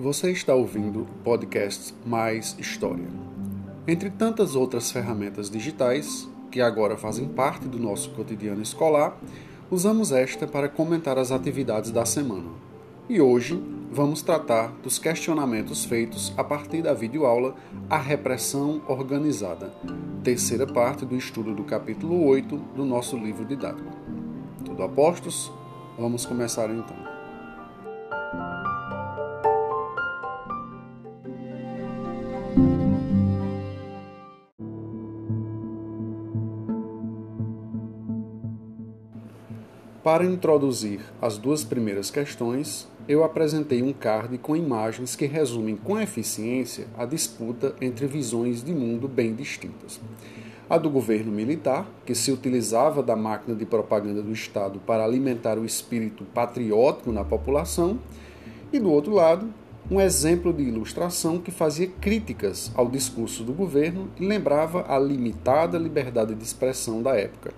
Você está ouvindo o podcast Mais História. Entre tantas outras ferramentas digitais, que agora fazem parte do nosso cotidiano escolar, usamos esta para comentar as atividades da semana. E hoje vamos tratar dos questionamentos feitos a partir da videoaula A Repressão Organizada, terceira parte do estudo do capítulo 8 do nosso livro didático. Tudo a postos? Vamos começar então. Para introduzir as duas primeiras questões, eu apresentei um card com imagens que resumem com eficiência a disputa entre visões de mundo bem distintas. A do governo militar, que se utilizava da máquina de propaganda do Estado para alimentar o espírito patriótico na população, e do outro lado, um exemplo de ilustração que fazia críticas ao discurso do governo e lembrava a limitada liberdade de expressão da época.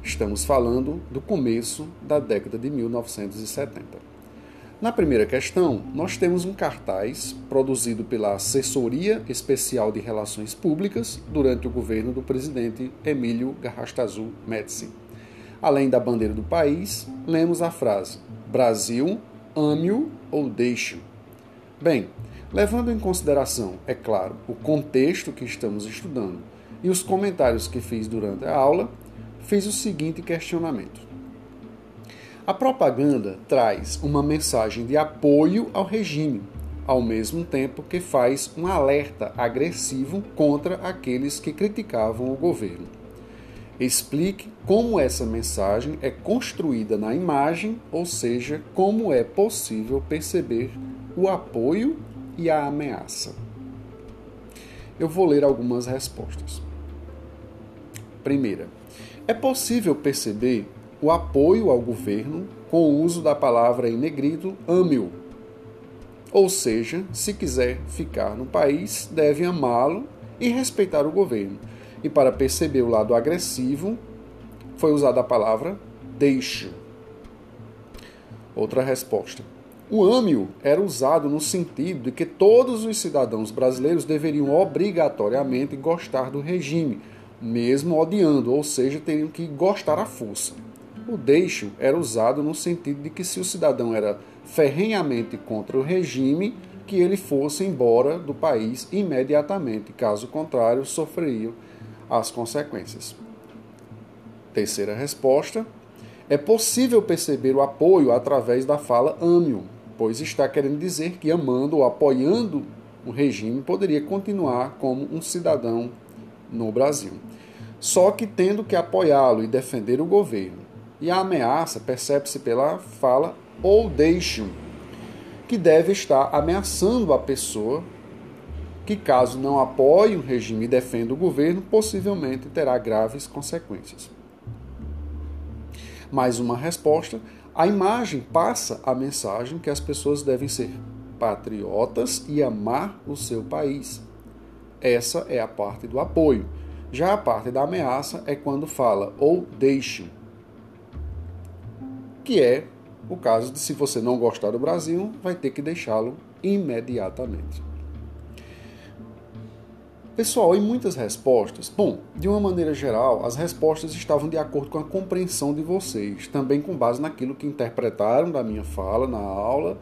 Estamos falando do começo da década de 1970. Na primeira questão, nós temos um cartaz produzido pela Assessoria Especial de Relações Públicas durante o governo do presidente Emílio Garrastazu Médici. Além da bandeira do país, lemos a frase: Brasil, ame-o ou deixe-o. Bem, levando em consideração, é claro, o contexto que estamos estudando e os comentários que fiz durante a aula, fez o seguinte questionamento: A propaganda traz uma mensagem de apoio ao regime, ao mesmo tempo que faz um alerta agressivo contra aqueles que criticavam o governo. Explique como essa mensagem é construída na imagem, ou seja, como é possível perceber o apoio e a ameaça. Eu vou ler algumas respostas. Primeira, é possível perceber o apoio ao governo com o uso da palavra em negrito ame-o. Ou seja, se quiser ficar no país, deve amá-lo e respeitar o governo. E para perceber o lado agressivo, foi usada a palavra deixe. Outra resposta. O ame-o era usado no sentido de que todos os cidadãos brasileiros deveriam obrigatoriamente gostar do regime mesmo odiando, ou seja, teriam que gostar à força. O deixo era usado no sentido de que se o cidadão era ferrenhamente contra o regime, que ele fosse embora do país imediatamente, caso contrário, sofreria as consequências. Terceira resposta: é possível perceber o apoio através da fala ame pois está querendo dizer que amando ou apoiando o regime poderia continuar como um cidadão no Brasil. Só que tendo que apoiá-lo e defender o governo. E a ameaça percebe-se pela fala ou deixe-o, que deve estar ameaçando a pessoa que, caso não apoie o regime e defenda o governo, possivelmente terá graves consequências. Mais uma resposta: a imagem passa a mensagem que as pessoas devem ser patriotas e amar o seu país. Essa é a parte do apoio. Já a parte da ameaça é quando fala ou deixe, que é o caso de se você não gostar do Brasil, vai ter que deixá-lo imediatamente. Pessoal, em muitas respostas, bom, de uma maneira geral, as respostas estavam de acordo com a compreensão de vocês, também com base naquilo que interpretaram da minha fala na aula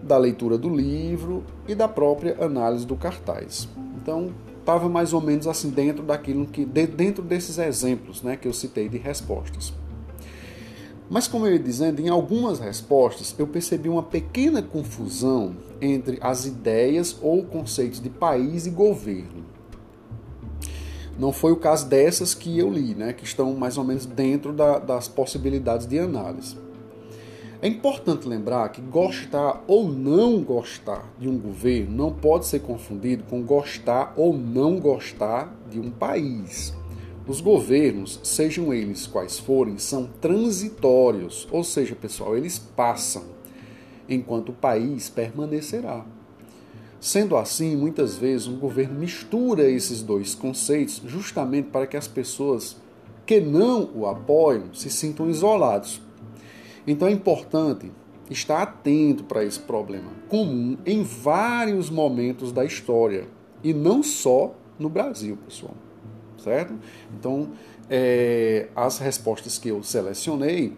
da leitura do livro e da própria análise do cartaz. Então, estava mais ou menos assim dentro daquilo que dentro desses exemplos, né, que eu citei de respostas. Mas como eu ia dizendo, em algumas respostas eu percebi uma pequena confusão entre as ideias ou conceitos de país e governo. Não foi o caso dessas que eu li, né, que estão mais ou menos dentro da, das possibilidades de análise. É importante lembrar que gostar ou não gostar de um governo não pode ser confundido com gostar ou não gostar de um país. Os governos, sejam eles quais forem, são transitórios, ou seja, pessoal, eles passam, enquanto o país permanecerá. Sendo assim, muitas vezes um governo mistura esses dois conceitos justamente para que as pessoas que não o apoiam se sintam isolados então é importante estar atento para esse problema comum em vários momentos da história e não só no Brasil, pessoal. Certo? Então, é, as respostas que eu selecionei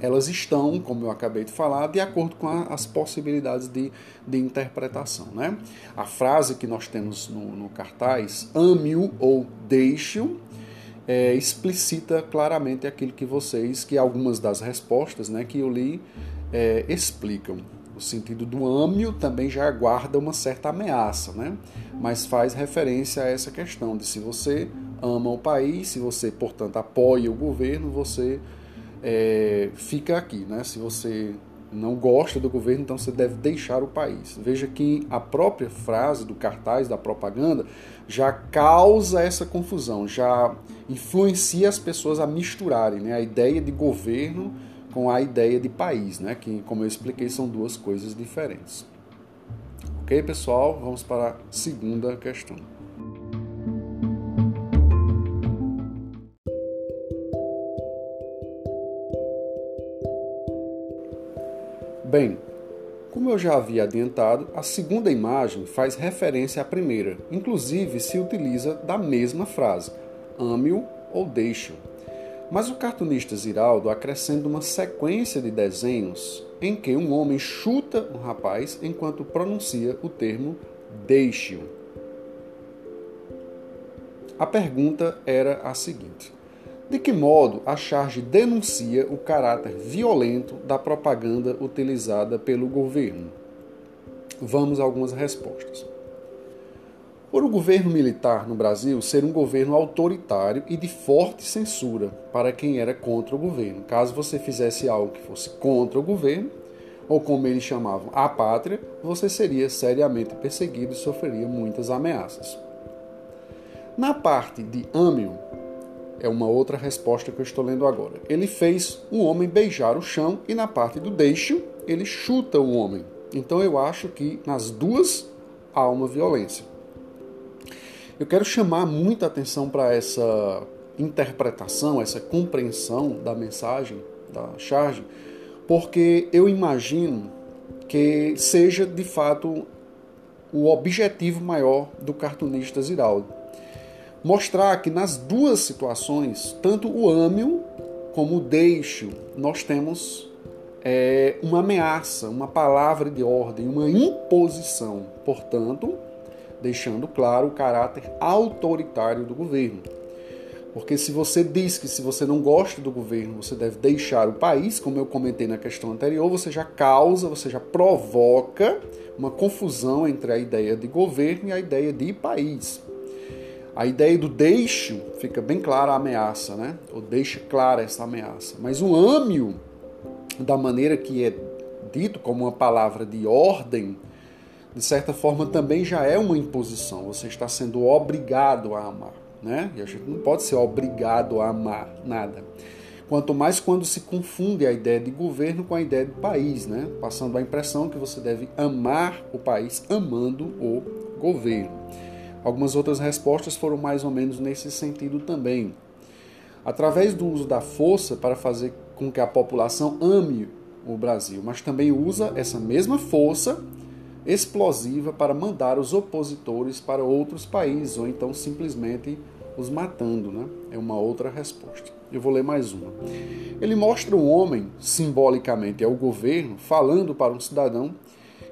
elas estão, como eu acabei de falar, de acordo com a, as possibilidades de, de interpretação. Né? A frase que nós temos no, no cartaz, ame-o ou deixe-o, é, explicita claramente aquilo que vocês, que algumas das respostas né, que eu li é, explicam. O sentido do ame-o também já aguarda uma certa ameaça, né? mas faz referência a essa questão de se você ama o país, se você, portanto, apoia o governo, você é, fica aqui. Né? Se você não gosta do governo, então você deve deixar o país. Veja que a própria frase do cartaz, da propaganda, já causa essa confusão, já influencia as pessoas a misturarem né? a ideia de governo com a ideia de país, né? que, como eu expliquei, são duas coisas diferentes. Ok, pessoal? Vamos para a segunda questão. Bem, como eu já havia adiantado, a segunda imagem faz referência à primeira, inclusive se utiliza da mesma frase, ame-o ou deixe-o. Mas o cartunista Ziraldo acrescenta uma sequência de desenhos em que um homem chuta um rapaz enquanto pronuncia o termo deixe-o. A pergunta era a seguinte: de que modo a charge denuncia o caráter violento da propaganda utilizada pelo governo? Vamos a algumas respostas. Por o governo militar no Brasil ser um governo autoritário e de forte censura para quem era contra o governo. Caso você fizesse algo que fosse contra o governo, ou como eles chamavam, a pátria, você seria seriamente perseguido e sofreria muitas ameaças. Na parte de Âmio, é uma outra resposta que eu estou lendo agora. Ele fez um homem beijar o chão e na parte do deixo ele chuta o homem. Então eu acho que nas duas há uma violência. Eu quero chamar muita atenção para essa interpretação, essa compreensão da mensagem, da charge, porque eu imagino que seja de fato o objetivo maior do cartunista Ziraldo mostrar que nas duas situações, tanto o âmio como o deixo, nós temos é, uma ameaça, uma palavra de ordem, uma imposição. Portanto, deixando claro o caráter autoritário do governo. Porque se você diz que se você não gosta do governo, você deve deixar o país, como eu comentei na questão anterior, você já causa, você já provoca uma confusão entre a ideia de governo e a ideia de país. A ideia do deixo fica bem clara a ameaça, né? Ou deixa clara essa ameaça. Mas o âmio, da maneira que é dito como uma palavra de ordem, de certa forma também já é uma imposição. Você está sendo obrigado a amar, né? E a gente não pode ser obrigado a amar nada. Quanto mais quando se confunde a ideia de governo com a ideia de país, né? Passando a impressão que você deve amar o país amando o governo. Algumas outras respostas foram mais ou menos nesse sentido também. Através do uso da força para fazer com que a população ame o Brasil, mas também usa essa mesma força explosiva para mandar os opositores para outros países ou então simplesmente os matando, né? É uma outra resposta. Eu vou ler mais uma. Ele mostra um homem, simbolicamente é o governo, falando para um cidadão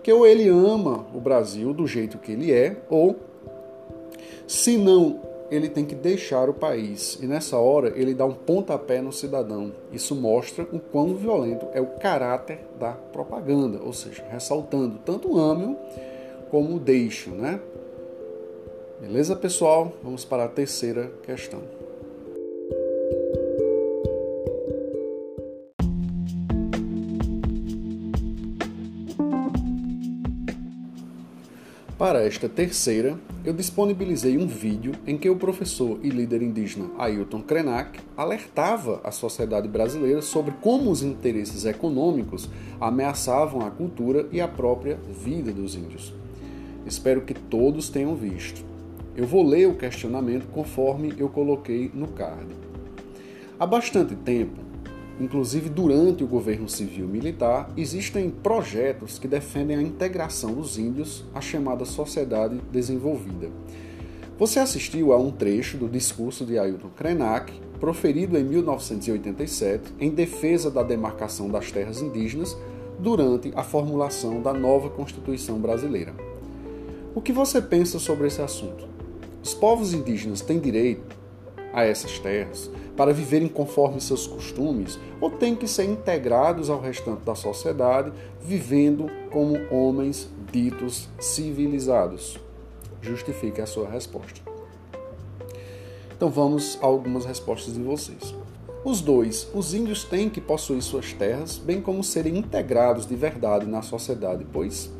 que ou ele ama o Brasil do jeito que ele é, ou se não, ele tem que deixar o país. E nessa hora ele dá um pontapé no cidadão. Isso mostra o quão violento é o caráter da propaganda, ou seja, ressaltando tanto o âmbito como o deixo, né? Beleza, pessoal? Vamos para a terceira questão. Para esta terceira, eu disponibilizei um vídeo em que o professor e líder indígena Ailton Krenak alertava a sociedade brasileira sobre como os interesses econômicos ameaçavam a cultura e a própria vida dos índios. Espero que todos tenham visto. Eu vou ler o questionamento conforme eu coloquei no card. Há bastante tempo, inclusive durante o governo civil militar, existem projetos que defendem a integração dos índios à chamada sociedade desenvolvida. Você assistiu a um trecho do discurso de Ailton Krenak, proferido em 1987 em defesa da demarcação das terras indígenas durante a formulação da nova Constituição brasileira. O que você pensa sobre esse assunto? Os povos indígenas têm direito a essas terras para viverem conforme seus costumes ou têm que ser integrados ao restante da sociedade, vivendo como homens ditos civilizados? Justifique a sua resposta. Então vamos a algumas respostas de vocês. Os dois, os índios têm que possuir suas terras, bem como serem integrados de verdade na sociedade, pois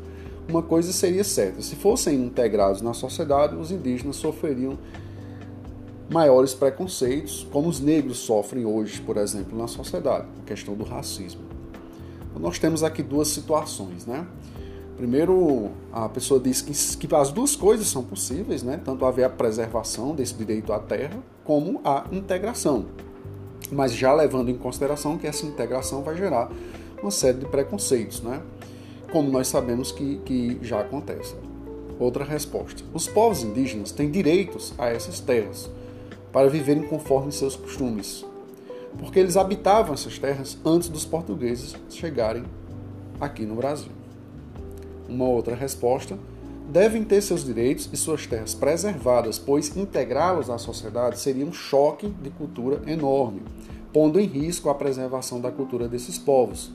uma coisa seria certa: se fossem integrados na sociedade, os indígenas sofreriam maiores preconceitos, como os negros sofrem hoje, por exemplo, na sociedade, a questão do racismo. Então, nós temos aqui duas situações, né? Primeiro, a pessoa diz que, que as duas coisas são possíveis, né? Tanto haver a preservação desse direito à terra, como a integração. Mas já levando em consideração que essa integração vai gerar uma série de preconceitos, né? Como nós sabemos que, que já acontece. Outra resposta: os povos indígenas têm direitos a essas terras para viverem conforme seus costumes, porque eles habitavam essas terras antes dos portugueses chegarem aqui no Brasil. Uma outra resposta: devem ter seus direitos e suas terras preservadas, pois integrá-los à sociedade seria um choque de cultura enorme, pondo em risco a preservação da cultura desses povos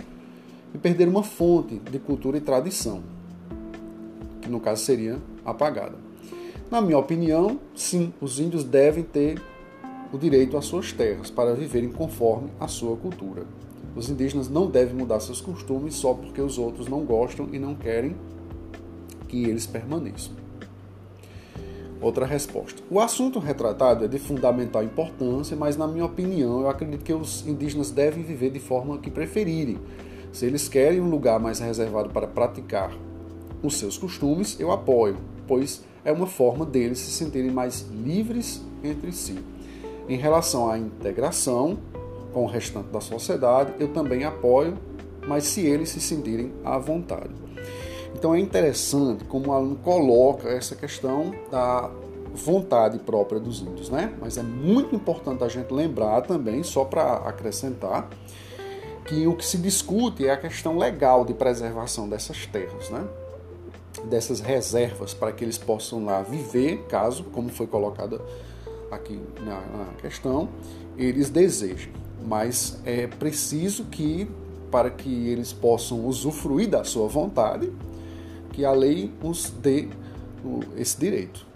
e perder uma fonte de cultura e tradição, que no caso seria apagada. Na minha opinião, sim, os índios devem ter o direito às suas terras para viverem conforme a sua cultura. Os indígenas não devem mudar seus costumes só porque os outros não gostam e não querem que eles permaneçam. Outra resposta. O assunto retratado é de fundamental importância, mas, na minha opinião, eu acredito que os indígenas devem viver de forma que preferirem. Se eles querem um lugar mais reservado para praticar os seus costumes, eu apoio, pois é uma forma deles se sentirem mais livres entre si. Em relação à integração, com o restante da sociedade, eu também apoio, mas se eles se sentirem à vontade. Então é interessante como o aluno coloca essa questão da vontade própria dos índios, né? Mas é muito importante a gente lembrar também, só para acrescentar, que o que se discute é a questão legal de preservação dessas terras, né? Dessas reservas para que eles possam lá viver, caso, como foi colocado aqui na, na questão, eles desejem mas é preciso que, para que eles possam usufruir da sua vontade, que a lei os dê esse direito.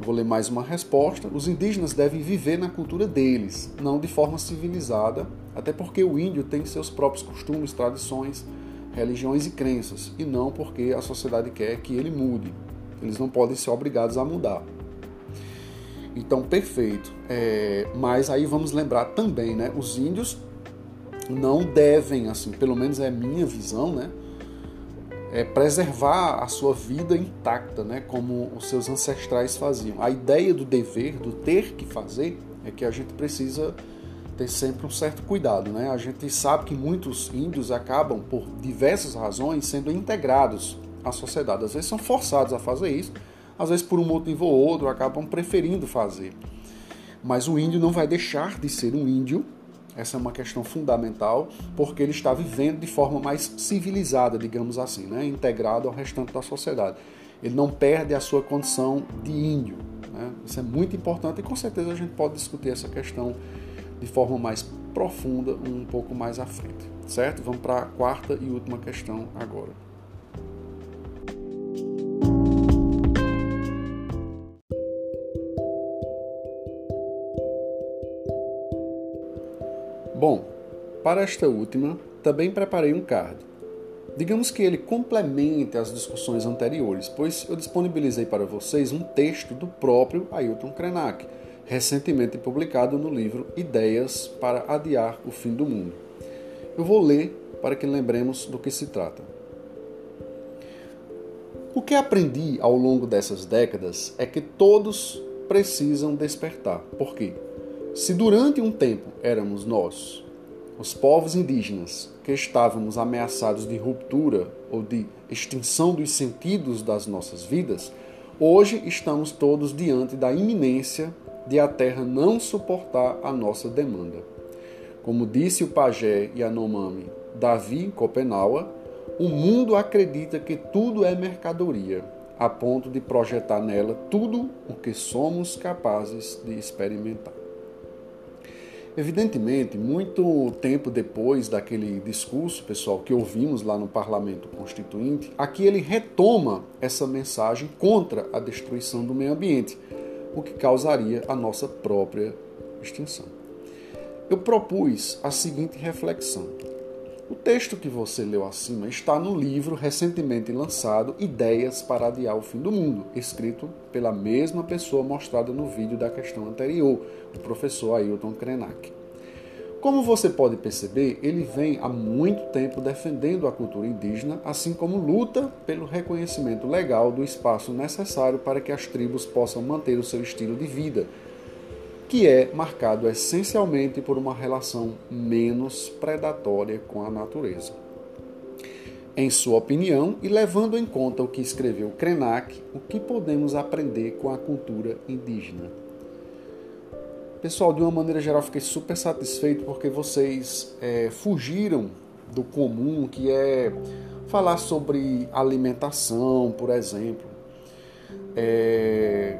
Vou ler mais uma resposta. Os indígenas devem viver na cultura deles, não de forma civilizada, até porque o índio tem seus próprios costumes, tradições, religiões e crenças, e não porque a sociedade quer que ele mude. Eles não podem ser obrigados a mudar. Então, perfeito. É, mas aí vamos lembrar também, né? Os índios não devem, assim, pelo menos é minha visão, né? É preservar a sua vida intacta, né? Como os seus ancestrais faziam. A ideia do dever, do ter que fazer, é que a gente precisa ter sempre um certo cuidado, né? A gente sabe que muitos índios acabam, por diversas razões, sendo integrados à sociedade. Às vezes são forçados a fazer isso, às vezes por um motivo ou outro acabam preferindo fazer. Mas o índio não vai deixar de ser um índio, essa é uma questão fundamental, porque ele está vivendo de forma mais civilizada, digamos assim, né? integrado ao restante da sociedade. Ele não perde a sua condição de índio. Né? Isso é muito importante e com certeza a gente pode discutir essa questão de forma mais profunda um pouco mais à frente. Certo? Vamos para a quarta e última questão agora. Bom, para esta última, também preparei um card. Digamos que ele complemente as discussões anteriores, pois eu disponibilizei para vocês um texto do próprio Ailton Krenak, recentemente publicado no livro Ideias para Adiar o Fim do Mundo. Eu vou ler para que lembremos do que se trata. O que aprendi ao longo dessas décadas é que todos precisam despertar. Por quê? Se durante um tempo éramos nós, os povos indígenas, que estávamos ameaçados de ruptura ou de extinção dos sentidos das nossas vidas, hoje estamos todos diante da iminência de a terra não suportar a nossa demanda. Como disse o pajé Yanomami Davi Copenaua, o mundo acredita que tudo é mercadoria, a ponto de projetar nela tudo o que somos capazes de experimentar. Evidentemente, muito tempo depois daquele discurso, pessoal, que ouvimos lá no Parlamento Constituinte, aqui ele retoma essa mensagem contra a destruição do meio ambiente, o que causaria a nossa própria extinção. Eu propus a seguinte reflexão. O texto que você leu acima está no livro recentemente lançado Ideias para Adiar o Fim do Mundo, escrito pela mesma pessoa mostrada no vídeo da questão anterior, o professor Ailton Krenak. Como você pode perceber, ele vem há muito tempo defendendo a cultura indígena, assim como luta pelo reconhecimento legal do espaço necessário para que as tribos possam manter o seu estilo de vida, que é marcado essencialmente por uma relação menos predatória com a natureza. Em sua opinião, e levando em conta o que escreveu Krenak, o que podemos aprender com a cultura indígena? Pessoal, de uma maneira geral, fiquei super satisfeito porque vocês é, fugiram do comum, que é falar sobre alimentação, por exemplo, é,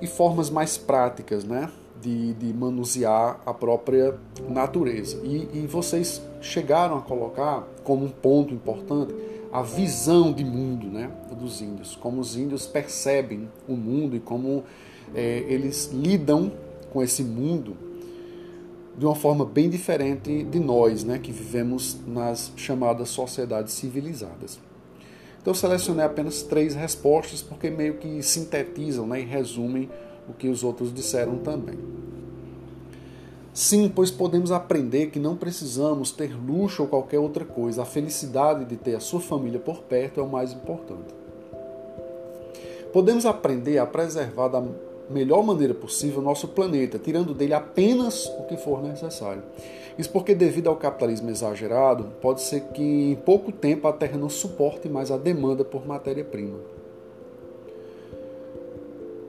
e formas mais práticas, né? De, de, manusear a própria natureza. E, e, vocês chegaram a colocar como um ponto importante a visão de mundo né, dos índios, como os índios percebem o mundo e como é, eles lidam com esse mundo de uma forma bem diferente de nós, né, que vivemos nas chamadas sociedades civilizadas. Então eu selecionei apenas três respostas porque meio que sintetizam né, e resumem o que os outros disseram também. Sim, pois podemos aprender que não precisamos ter luxo ou qualquer outra coisa. A felicidade de ter a sua família por perto é o mais importante. Podemos aprender a preservar da melhor maneira possível o nosso planeta, tirando dele apenas o que for necessário. Isso porque, devido ao capitalismo exagerado, pode ser que em pouco tempo a Terra não suporte mais a demanda por matéria-prima.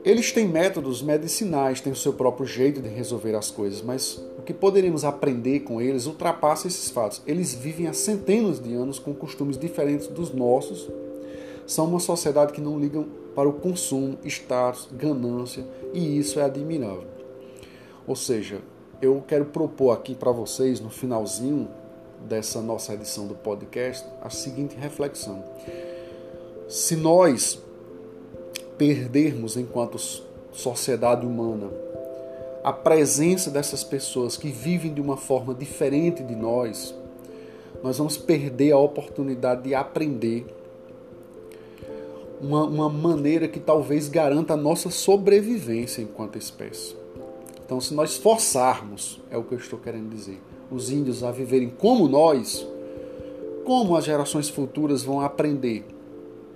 Eles têm métodos medicinais, têm o seu próprio jeito de resolver as coisas, mas o que poderíamos aprender com eles ultrapassa esses fatos. Eles vivem há centenas de anos com costumes diferentes dos nossos são uma sociedade que não ligam para o consumo, status, ganância, e isso é admirável. Ou seja, eu quero propor aqui para vocês, no finalzinho dessa nossa edição do podcast, a seguinte reflexão. Se nós perdermos, enquanto sociedade humana, a presença dessas pessoas que vivem de uma forma diferente de nós, nós vamos perder a oportunidade de aprender uma, uma maneira que talvez garanta a nossa sobrevivência enquanto espécie. Então, se nós forçarmos, é o que eu estou querendo dizer, os índios a viverem como nós, como as gerações futuras vão aprender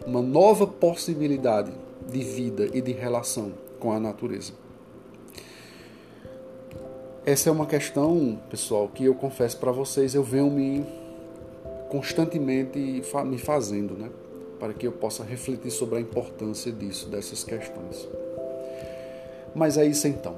uma nova possibilidade de vida e de relação com a natureza? Essa é uma questão, pessoal, que eu confesso para vocês, eu venho me constantemente me fazendo, né? Para que eu possa refletir sobre a importância disso, dessas questões. Mas é isso então.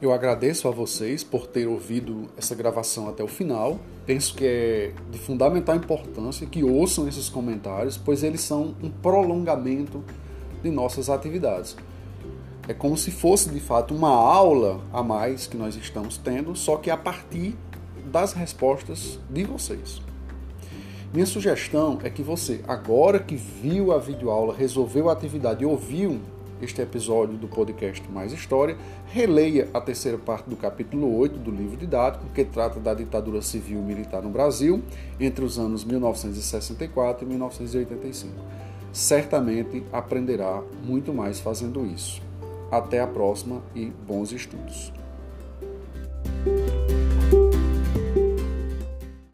Eu agradeço a vocês por ter ouvido essa gravação até o final. Penso que é de fundamental importância que ouçam esses comentários, pois eles são um prolongamento de nossas atividades. É como se fosse de fato uma aula a mais que nós estamos tendo, só que a partir das respostas de vocês. Minha sugestão é que você, agora que viu a videoaula, resolveu a atividade e ouviu este episódio do podcast Mais História, releia a terceira parte do capítulo 8 do livro didático, que trata da ditadura civil militar no Brasil entre os anos 1964 e 1985 certamente aprenderá muito mais fazendo isso. Até a próxima e bons estudos!